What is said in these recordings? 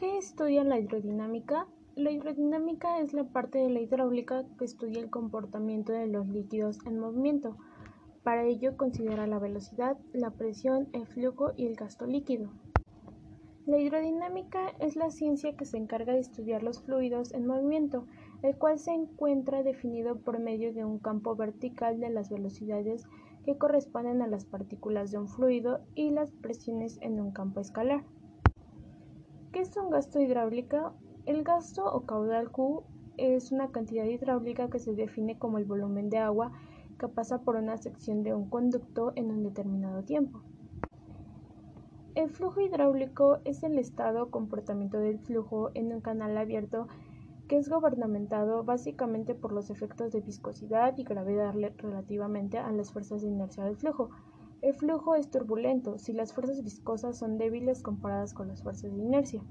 ¿Qué estudia la hidrodinámica? La hidrodinámica es la parte de la hidráulica que estudia el comportamiento de los líquidos en movimiento. Para ello considera la velocidad, la presión, el flujo y el gasto líquido. La hidrodinámica es la ciencia que se encarga de estudiar los fluidos en movimiento, el cual se encuentra definido por medio de un campo vertical de las velocidades que corresponden a las partículas de un fluido y las presiones en un campo escalar. ¿Qué es un gasto hidráulico? El gasto o caudal Q es una cantidad hidráulica que se define como el volumen de agua que pasa por una sección de un conducto en un determinado tiempo. El flujo hidráulico es el estado o comportamiento del flujo en un canal abierto que es gobernamentado básicamente por los efectos de viscosidad y gravedad relativamente a las fuerzas de inercia del flujo. El flujo es turbulento si las fuerzas viscosas son débiles comparadas con las fuerzas de inercia.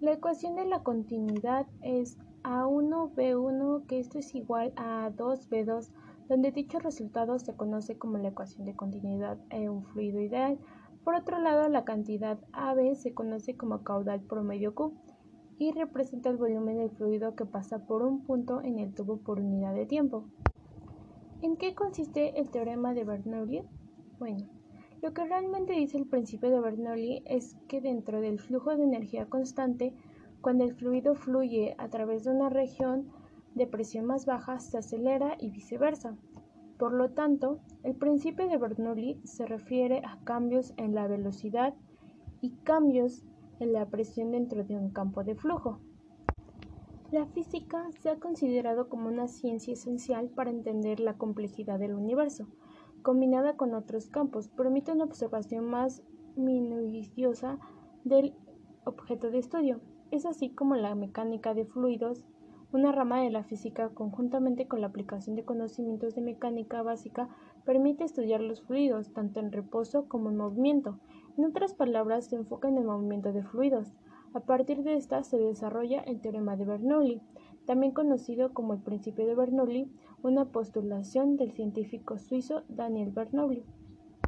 La ecuación de la continuidad es A1B1 que esto es igual a 2B2 donde dicho resultado se conoce como la ecuación de continuidad en un fluido ideal por otro lado, la cantidad AB se conoce como caudal promedio Q y representa el volumen del fluido que pasa por un punto en el tubo por unidad de tiempo. ¿En qué consiste el teorema de Bernoulli? Bueno, lo que realmente dice el principio de Bernoulli es que dentro del flujo de energía constante, cuando el fluido fluye a través de una región de presión más baja, se acelera y viceversa. Por lo tanto, el principio de Bernoulli se refiere a cambios en la velocidad y cambios en la presión dentro de un campo de flujo. La física se ha considerado como una ciencia esencial para entender la complejidad del universo. Combinada con otros campos, permite una observación más minuciosa del objeto de estudio. Es así como la mecánica de fluidos una rama de la física, conjuntamente con la aplicación de conocimientos de mecánica básica, permite estudiar los fluidos, tanto en reposo como en movimiento. En otras palabras, se enfoca en el movimiento de fluidos. A partir de esta se desarrolla el teorema de Bernoulli, también conocido como el principio de Bernoulli, una postulación del científico suizo Daniel Bernoulli.